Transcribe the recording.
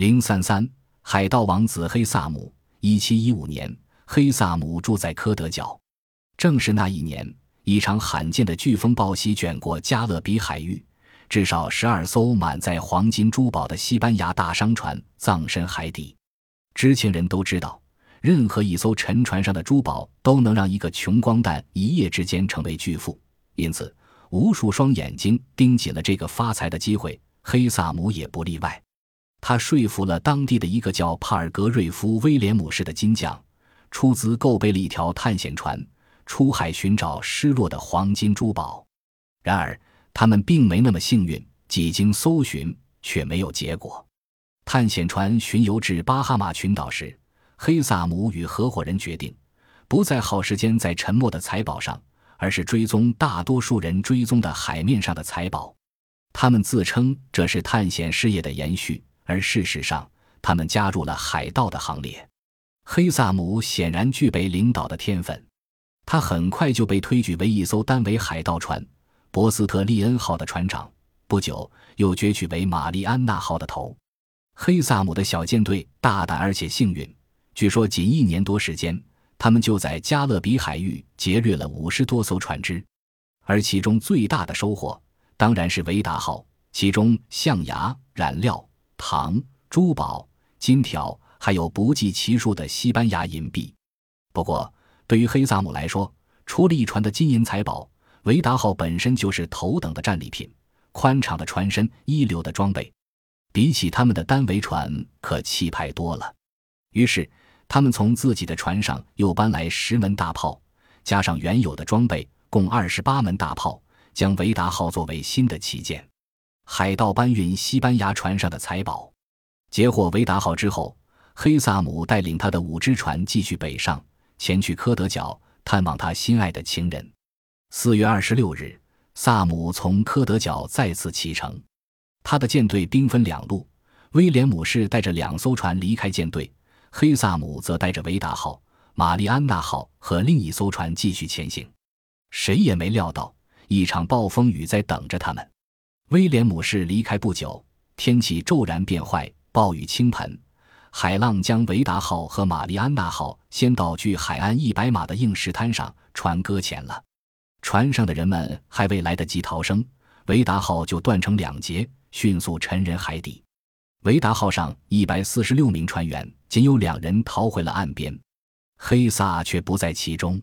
零三三，海盗王子黑萨姆。一七一五年，黑萨姆住在科德角。正是那一年，一场罕见的飓风暴袭卷过加勒比海域，至少十二艘满载黄金珠宝的西班牙大商船葬身海底。知情人都知道，任何一艘沉船上的珠宝都能让一个穷光蛋一夜之间成为巨富，因此，无数双眼睛盯紧了这个发财的机会。黑萨姆也不例外。他说服了当地的一个叫帕尔格瑞夫威廉姆士的金匠，出资购备了一条探险船，出海寻找失落的黄金珠宝。然而，他们并没那么幸运，几经搜寻却没有结果。探险船巡游至巴哈马群岛时，黑萨姆与合伙人决定，不再耗时间在沉没的财宝上，而是追踪大多数人追踪的海面上的财宝。他们自称这是探险事业的延续。而事实上，他们加入了海盗的行列。黑萨姆显然具备领导的天分，他很快就被推举为一艘单桅海盗船“博斯特利恩号”的船长。不久，又攫取为“玛丽安娜号”的头。黑萨姆的小舰队大胆而且幸运，据说仅一年多时间，他们就在加勒比海域劫掠了五十多艘船只。而其中最大的收获，当然是“维达号”，其中象牙、染料。糖、珠宝、金条，还有不计其数的西班牙银币。不过，对于黑萨姆来说，除了一船的金银财宝，维达号本身就是头等的战利品。宽敞的船身，一流的装备，比起他们的单桅船可气派多了。于是，他们从自己的船上又搬来十门大炮，加上原有的装备，共二十八门大炮，将维达号作为新的旗舰。海盗搬运西班牙船上的财宝，截获维达号之后，黑萨姆带领他的五只船继续北上，前去科德角探望他心爱的情人。四月二十六日，萨姆从科德角再次启程，他的舰队兵分两路，威廉姆士带着两艘船离开舰队，黑萨姆则带着维达号、玛丽安娜号和另一艘船继续前行。谁也没料到，一场暴风雨在等着他们。威廉姆士离开不久，天气骤然变坏，暴雨倾盆，海浪将维达号和玛丽安娜号先到距海岸一百码的硬石滩上，船搁浅了。船上的人们还未来得及逃生，维达号就断成两截，迅速沉人海底。维达号上一百四十六名船员，仅有两人逃回了岸边，黑萨却不在其中。